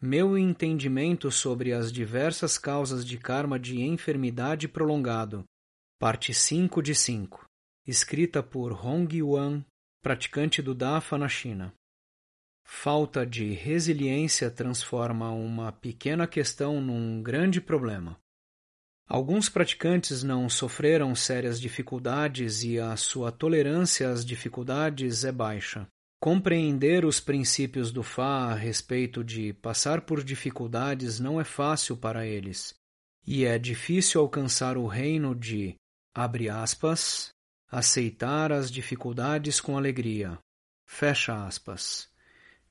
Meu entendimento sobre as diversas causas de karma de enfermidade prolongado, parte 5 de 5, escrita por Hong Yuan, praticante do Dafa na China. Falta de resiliência transforma uma pequena questão num grande problema. Alguns praticantes não sofreram sérias dificuldades e a sua tolerância às dificuldades é baixa. Compreender os princípios do Fá a respeito de passar por dificuldades não é fácil para eles, e é difícil alcançar o reino de, abre aspas, aceitar as dificuldades com alegria, fecha aspas,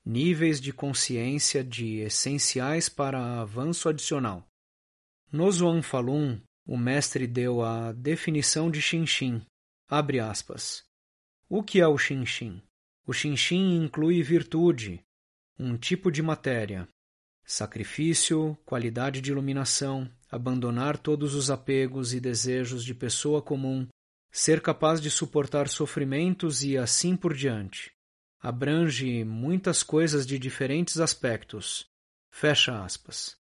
níveis de consciência de essenciais para avanço adicional. No Zhuang Falun, o mestre deu a definição de Xinxin. Abre aspas. O que é o Xinxin? O Xinxin inclui virtude, um tipo de matéria, sacrifício, qualidade de iluminação, abandonar todos os apegos e desejos de pessoa comum, ser capaz de suportar sofrimentos e assim por diante. Abrange muitas coisas de diferentes aspectos. Fecha aspas.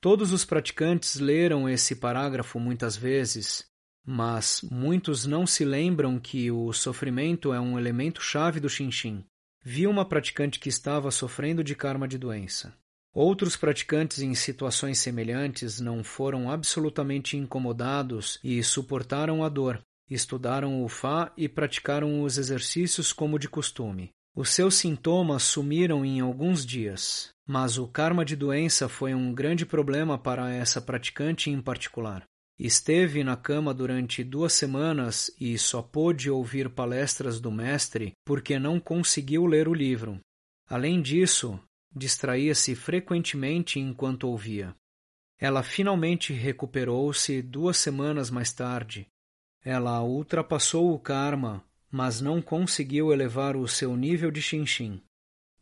Todos os praticantes leram esse parágrafo muitas vezes, mas muitos não se lembram que o sofrimento é um elemento chave do Shinshin. Vi uma praticante que estava sofrendo de karma de doença. Outros praticantes em situações semelhantes não foram absolutamente incomodados e suportaram a dor, estudaram o Fá e praticaram os exercícios como de costume. Os seus sintomas sumiram em alguns dias, mas o karma de doença foi um grande problema para essa praticante em particular. Esteve na cama durante duas semanas e só pôde ouvir palestras do mestre porque não conseguiu ler o livro. Além disso, distraía-se frequentemente enquanto ouvia. Ela finalmente recuperou-se duas semanas mais tarde. Ela ultrapassou o karma mas não conseguiu elevar o seu nível de Shinshin.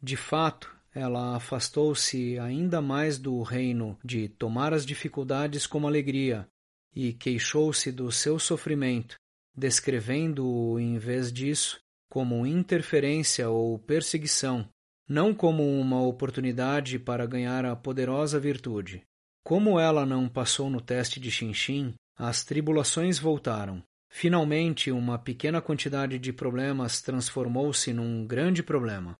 De fato, ela afastou-se ainda mais do reino de tomar as dificuldades como alegria e queixou-se do seu sofrimento, descrevendo-o, em vez disso, como interferência ou perseguição, não como uma oportunidade para ganhar a poderosa virtude. Como ela não passou no teste de Shinshin, as tribulações voltaram. Finalmente, uma pequena quantidade de problemas transformou-se num grande problema.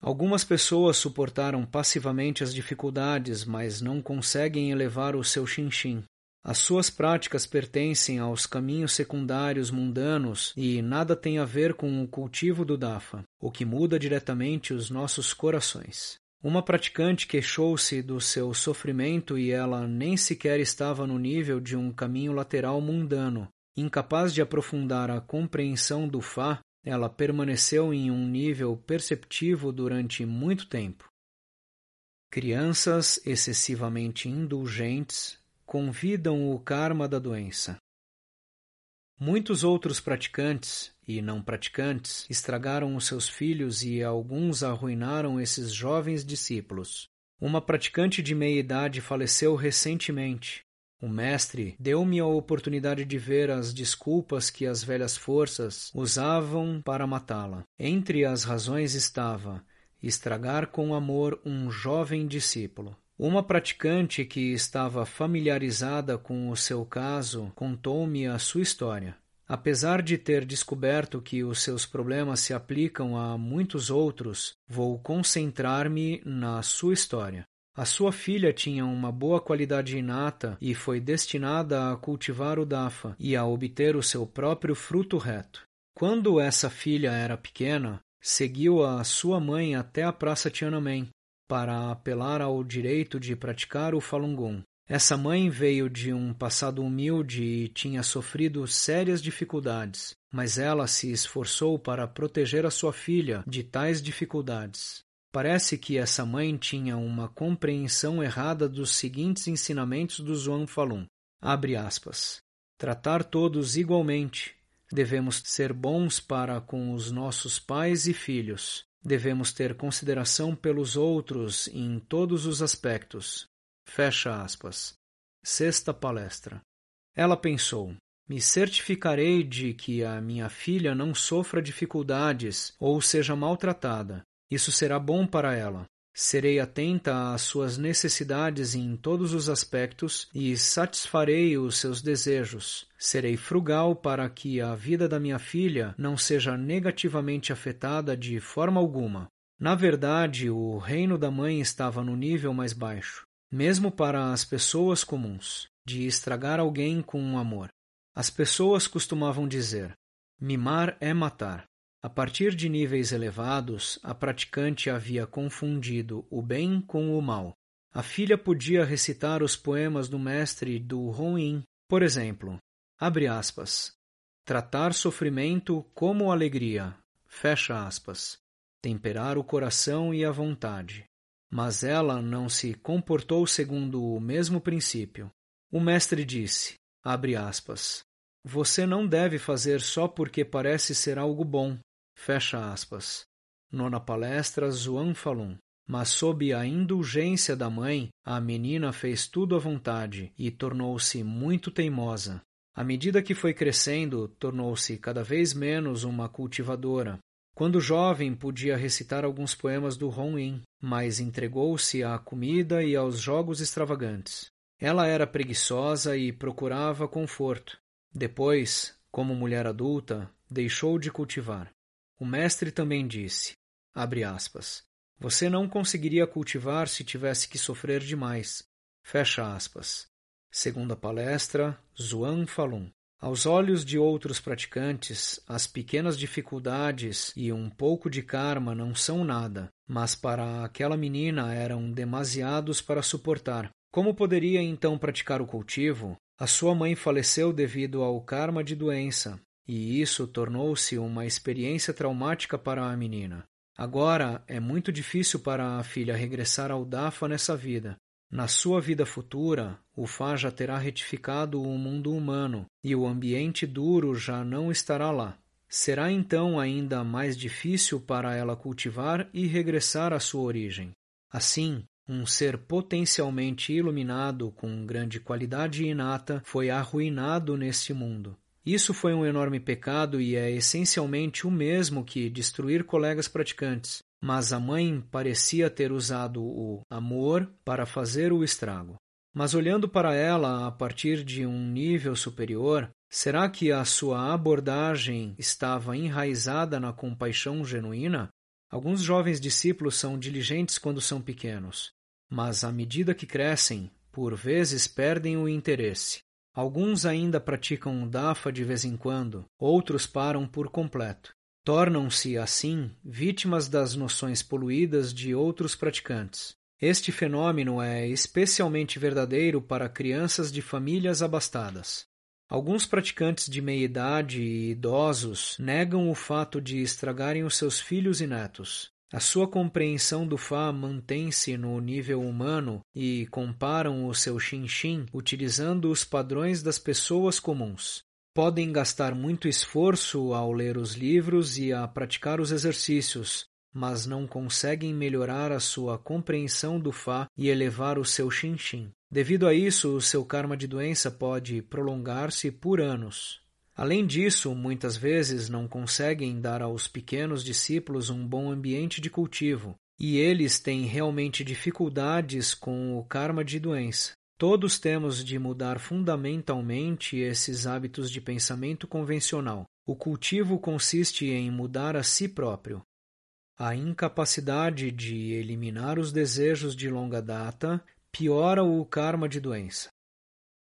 Algumas pessoas suportaram passivamente as dificuldades, mas não conseguem elevar o seu chinchim. As suas práticas pertencem aos caminhos secundários mundanos e nada tem a ver com o cultivo do Dafa, o que muda diretamente os nossos corações. Uma praticante queixou-se do seu sofrimento e ela nem sequer estava no nível de um caminho lateral mundano, Incapaz de aprofundar a compreensão do Fá, ela permaneceu em um nível perceptivo durante muito tempo. Crianças excessivamente indulgentes convidam o karma da doença. Muitos outros praticantes e não praticantes estragaram os seus filhos e alguns arruinaram esses jovens discípulos. Uma praticante de meia idade faleceu recentemente o mestre deu-me a oportunidade de ver as desculpas que as velhas forças usavam para matá-la. Entre as razões estava estragar com amor um jovem discípulo. Uma praticante que estava familiarizada com o seu caso contou-me a sua história. Apesar de ter descoberto que os seus problemas se aplicam a muitos outros, vou concentrar-me na sua história. A sua filha tinha uma boa qualidade inata e foi destinada a cultivar o dafa e a obter o seu próprio fruto reto. Quando essa filha era pequena, seguiu a sua mãe até a Praça Tiananmen para apelar ao direito de praticar o Falun Gong. Essa mãe veio de um passado humilde e tinha sofrido sérias dificuldades, mas ela se esforçou para proteger a sua filha de tais dificuldades. Parece que essa mãe tinha uma compreensão errada dos seguintes ensinamentos do Zhuang Falun. Abre aspas. Tratar todos igualmente. Devemos ser bons para com os nossos pais e filhos. Devemos ter consideração pelos outros em todos os aspectos. Fecha aspas. Sexta palestra. Ela pensou: me certificarei de que a minha filha não sofra dificuldades ou seja maltratada. Isso será bom para ela. Serei atenta às suas necessidades em todos os aspectos e satisfarei os seus desejos. Serei frugal para que a vida da minha filha não seja negativamente afetada de forma alguma. Na verdade, o reino da mãe estava no nível mais baixo, mesmo para as pessoas comuns, de estragar alguém com amor. As pessoas costumavam dizer: mimar é matar. A partir de níveis elevados, a praticante havia confundido o bem com o mal. A filha podia recitar os poemas do mestre do Hong por exemplo, abre aspas, tratar sofrimento como alegria, fecha aspas, temperar o coração e a vontade. Mas ela não se comportou segundo o mesmo princípio. O mestre disse, abre aspas, você não deve fazer só porque parece ser algo bom. Fecha aspas. Nona palestra Zuan Falun. Mas sob a indulgência da mãe, a menina fez tudo à vontade e tornou-se muito teimosa. À medida que foi crescendo, tornou-se cada vez menos uma cultivadora. Quando jovem, podia recitar alguns poemas do Hong mas entregou-se à comida e aos jogos extravagantes. Ela era preguiçosa e procurava conforto. Depois, como mulher adulta, deixou de cultivar. O mestre também disse, aspas, você não conseguiria cultivar se tivesse que sofrer demais. Fecha aspas. Segundo a palestra, Zuan Falun. Aos olhos de outros praticantes, as pequenas dificuldades e um pouco de karma não são nada, mas para aquela menina eram demasiados para suportar. Como poderia então praticar o cultivo? A sua mãe faleceu devido ao karma de doença, e isso tornou-se uma experiência traumática para a menina. Agora é muito difícil para a filha regressar ao Dafa nessa vida. Na sua vida futura, o Fá já terá retificado o mundo humano e o ambiente duro já não estará lá. Será então ainda mais difícil para ela cultivar e regressar à sua origem. Assim, um ser potencialmente iluminado com grande qualidade inata foi arruinado neste mundo. Isso foi um enorme pecado e é essencialmente o mesmo que destruir colegas praticantes, mas a mãe parecia ter usado o amor para fazer o estrago. Mas olhando para ela a partir de um nível superior, será que a sua abordagem estava enraizada na compaixão genuína? Alguns jovens discípulos são diligentes quando são pequenos, mas à medida que crescem, por vezes perdem o interesse. Alguns ainda praticam o dafa de vez em quando, outros param por completo. Tornam-se, assim, vítimas das noções poluídas de outros praticantes. Este fenômeno é especialmente verdadeiro para crianças de famílias abastadas. Alguns praticantes de meia idade e idosos negam o fato de estragarem os seus filhos e netos. A sua compreensão do Fá mantém-se no nível humano e comparam o seu Xin utilizando os padrões das pessoas comuns. Podem gastar muito esforço ao ler os livros e a praticar os exercícios, mas não conseguem melhorar a sua compreensão do Fá e elevar o seu Xin Devido a isso, o seu karma de doença pode prolongar-se por anos. Além disso, muitas vezes não conseguem dar aos pequenos discípulos um bom ambiente de cultivo, e eles têm realmente dificuldades com o karma de doença. Todos temos de mudar fundamentalmente esses hábitos de pensamento convencional. O cultivo consiste em mudar a si próprio. A incapacidade de eliminar os desejos de longa data piora o karma de doença.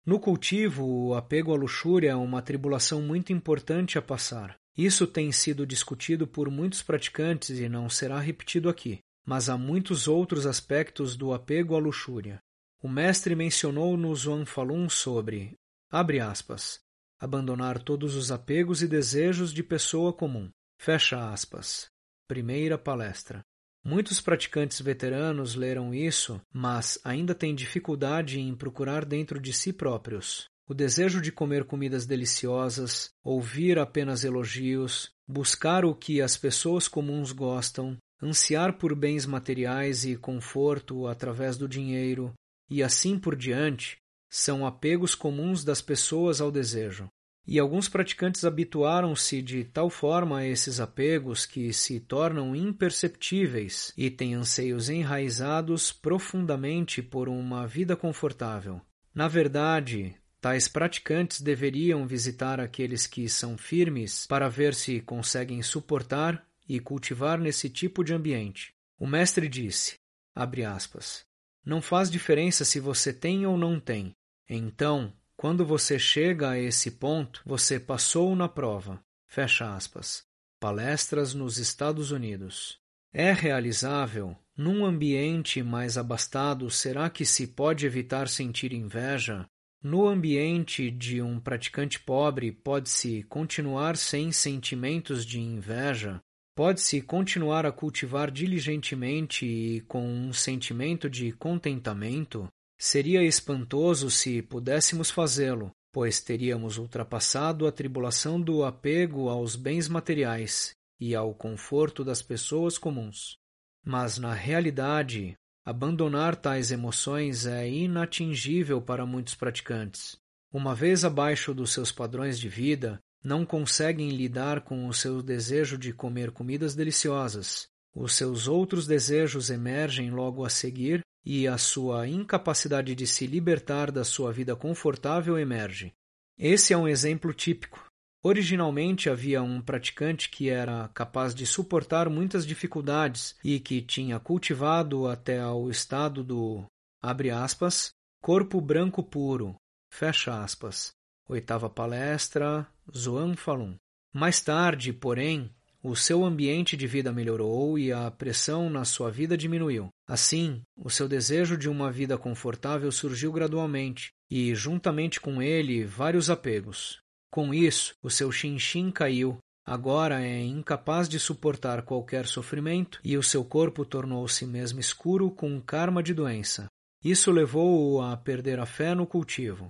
No cultivo, o apego à luxúria é uma tribulação muito importante a passar. Isso tem sido discutido por muitos praticantes e não será repetido aqui, mas há muitos outros aspectos do apego à luxúria. O mestre mencionou no Zhuang Falun sobre, abre aspas, abandonar todos os apegos e desejos de pessoa comum. Fecha aspas. Primeira palestra. Muitos praticantes veteranos leram isso, mas ainda têm dificuldade em procurar dentro de si próprios. O desejo de comer comidas deliciosas, ouvir apenas elogios, buscar o que as pessoas comuns gostam, ansiar por bens materiais e conforto através do dinheiro, e assim por diante, são apegos comuns das pessoas ao desejo. E alguns praticantes habituaram-se de tal forma a esses apegos que se tornam imperceptíveis e têm anseios enraizados profundamente por uma vida confortável. Na verdade, tais praticantes deveriam visitar aqueles que são firmes para ver se conseguem suportar e cultivar nesse tipo de ambiente. O mestre disse, aspas, não faz diferença se você tem ou não tem. Então, quando você chega a esse ponto, você passou na prova. Fecha aspas. Palestras nos Estados Unidos. É realizável? Num ambiente mais abastado, será que se pode evitar sentir inveja? No ambiente de um praticante pobre, pode-se continuar sem sentimentos de inveja? Pode-se continuar a cultivar diligentemente e com um sentimento de contentamento? Seria espantoso se pudéssemos fazê-lo, pois teríamos ultrapassado a tribulação do apego aos bens materiais e ao conforto das pessoas comuns. Mas, na realidade, abandonar tais emoções é inatingível para muitos praticantes. Uma vez abaixo dos seus padrões de vida, não conseguem lidar com o seu desejo de comer comidas deliciosas. Os seus outros desejos emergem logo a seguir e a sua incapacidade de se libertar da sua vida confortável emerge. Esse é um exemplo típico. Originalmente havia um praticante que era capaz de suportar muitas dificuldades e que tinha cultivado até ao estado do, aspas, corpo branco puro, fecha aspas. Oitava palestra, Zoan Falun. Mais tarde, porém, o seu ambiente de vida melhorou e a pressão na sua vida diminuiu. Assim, o seu desejo de uma vida confortável surgiu gradualmente e, juntamente com ele, vários apegos. Com isso, o seu chinchim caiu. Agora é incapaz de suportar qualquer sofrimento e o seu corpo tornou-se mesmo escuro com um karma de doença. Isso levou-o a perder a fé no cultivo.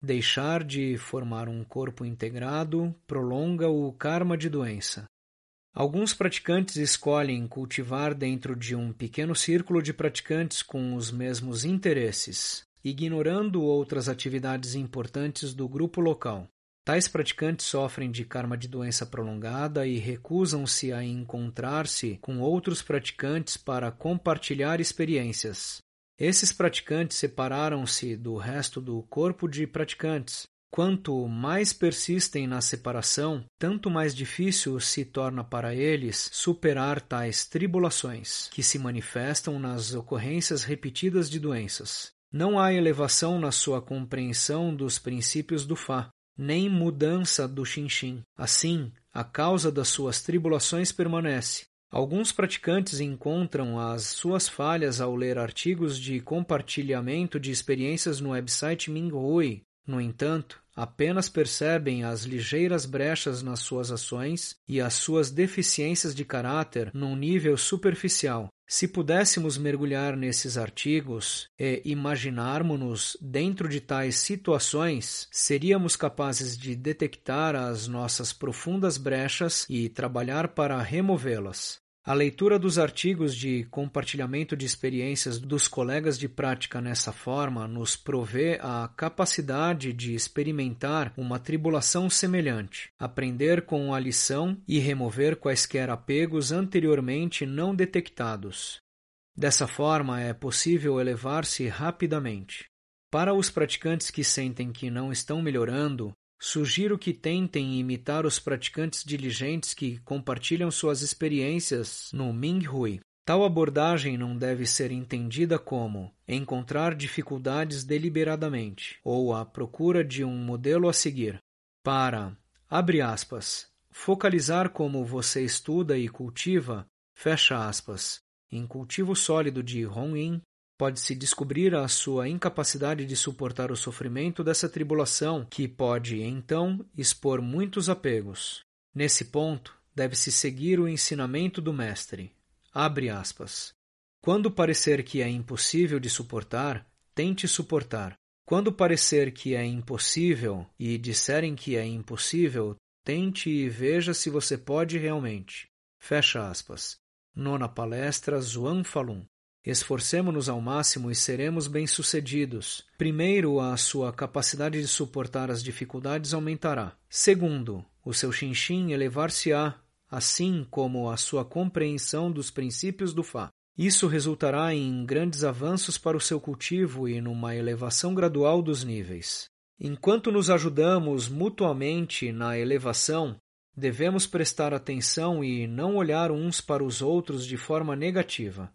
Deixar de formar um corpo integrado prolonga o karma de doença. Alguns praticantes escolhem cultivar dentro de um pequeno círculo de praticantes com os mesmos interesses, ignorando outras atividades importantes do grupo local. Tais praticantes sofrem de karma de doença prolongada e recusam-se a encontrar-se com outros praticantes para compartilhar experiências. Esses praticantes separaram-se do resto do corpo de praticantes, Quanto mais persistem na separação, tanto mais difícil se torna para eles superar tais tribulações, que se manifestam nas ocorrências repetidas de doenças. Não há elevação na sua compreensão dos princípios do Fá, nem mudança do Xinxin. Assim, a causa das suas tribulações permanece. Alguns praticantes encontram as suas falhas ao ler artigos de compartilhamento de experiências no website Minghui. No entanto, apenas percebem as ligeiras brechas nas suas ações e as suas deficiências de caráter num nível superficial. Se pudéssemos mergulhar nesses artigos e imaginarmos-nos dentro de tais situações, seríamos capazes de detectar as nossas profundas brechas e trabalhar para removê-las. A leitura dos artigos de compartilhamento de experiências dos colegas de prática nessa forma nos provê a capacidade de experimentar uma tribulação semelhante, aprender com a lição e remover quaisquer apegos anteriormente não detectados. Dessa forma, é possível elevar-se rapidamente. Para os praticantes que sentem que não estão melhorando, Sugiro que tentem imitar os praticantes diligentes que compartilham suas experiências no Minghui. Tal abordagem não deve ser entendida como encontrar dificuldades deliberadamente ou a procura de um modelo a seguir. Para, abre aspas, focalizar como você estuda e cultiva, fecha aspas, em cultivo sólido de Hong pode-se descobrir a sua incapacidade de suportar o sofrimento dessa tribulação, que pode, então, expor muitos apegos. Nesse ponto, deve-se seguir o ensinamento do Mestre. Abre aspas. Quando parecer que é impossível de suportar, tente suportar. Quando parecer que é impossível e disserem que é impossível, tente e veja se você pode realmente. Fecha aspas. Nona palestra Zhuang Falun. Esforcemo-nos ao máximo e seremos bem-sucedidos. Primeiro, a sua capacidade de suportar as dificuldades aumentará. Segundo, o seu xinxin elevar-se-á, assim como a sua compreensão dos princípios do Fá. Isso resultará em grandes avanços para o seu cultivo e numa elevação gradual dos níveis. Enquanto nos ajudamos mutuamente na elevação, devemos prestar atenção e não olhar uns para os outros de forma negativa.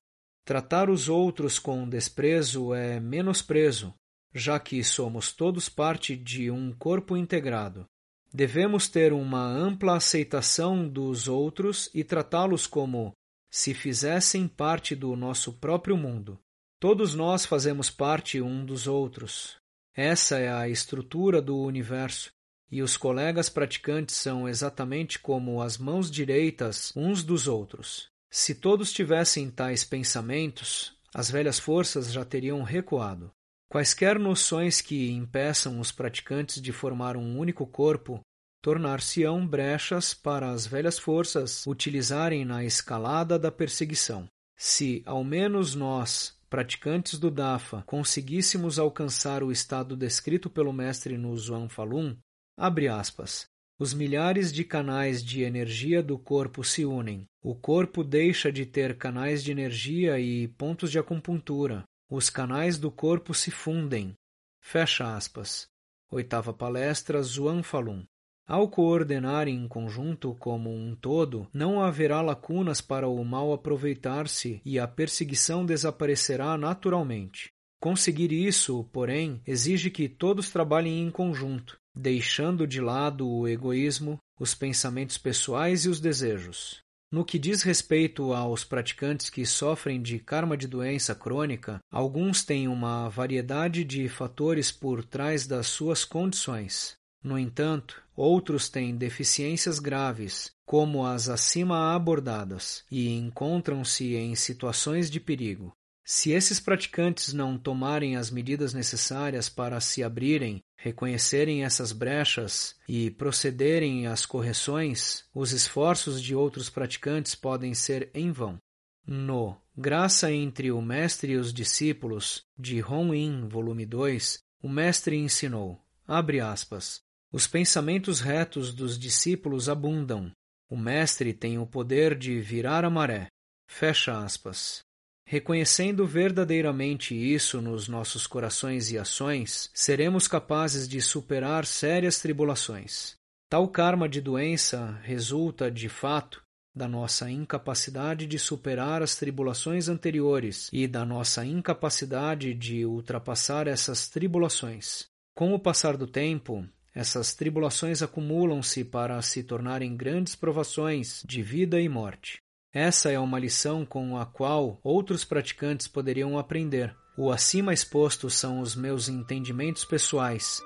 Tratar os outros com desprezo é menosprezo, já que somos todos parte de um corpo integrado. Devemos ter uma ampla aceitação dos outros e tratá-los como se fizessem parte do nosso próprio mundo. Todos nós fazemos parte um dos outros. Essa é a estrutura do universo, e os colegas praticantes são exatamente como as mãos direitas uns dos outros. Se todos tivessem tais pensamentos, as velhas forças já teriam recuado. Quaisquer noções que impeçam os praticantes de formar um único corpo tornar-se-ão brechas para as velhas forças utilizarem na escalada da perseguição. Se, ao menos nós, praticantes do Dafa, conseguíssemos alcançar o estado descrito pelo mestre no Zhuang Falun, abre aspas, os milhares de canais de energia do corpo se unem. O corpo deixa de ter canais de energia e pontos de acupuntura. Os canais do corpo se fundem. Fecha aspas. Oitava palestra Zhuang Falun. Ao coordenar em conjunto como um todo, não haverá lacunas para o mal aproveitar-se e a perseguição desaparecerá naturalmente. Conseguir isso, porém, exige que todos trabalhem em conjunto, deixando de lado o egoísmo, os pensamentos pessoais e os desejos. No que diz respeito aos praticantes que sofrem de karma de doença crônica, alguns têm uma variedade de fatores por trás das suas condições. No entanto, outros têm deficiências graves, como as acima abordadas, e encontram-se em situações de perigo. Se esses praticantes não tomarem as medidas necessárias para se abrirem, reconhecerem essas brechas e procederem às correções, os esforços de outros praticantes podem ser em vão. No Graça entre o Mestre e os Discípulos, de Hong Yin, volume 2, o Mestre ensinou, abre aspas, os pensamentos retos dos discípulos abundam. O Mestre tem o poder de virar a maré. Fecha aspas. Reconhecendo verdadeiramente isso nos nossos corações e ações, seremos capazes de superar sérias tribulações. Tal karma de doença resulta, de fato, da nossa incapacidade de superar as tribulações anteriores e da nossa incapacidade de ultrapassar essas tribulações. Com o passar do tempo, essas tribulações acumulam-se para se tornarem grandes provações de vida e morte. Essa é uma lição com a qual outros praticantes poderiam aprender. O acima exposto são os meus entendimentos pessoais.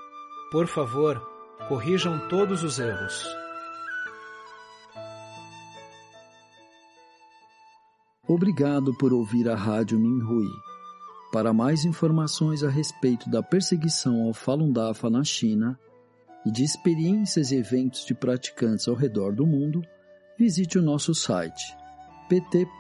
Por favor, corrijam todos os erros. Obrigado por ouvir a Rádio Minhui. Para mais informações a respeito da perseguição ao Falun Dafa na China e de experiências e eventos de praticantes ao redor do mundo, visite o nosso site pt.minrui.org.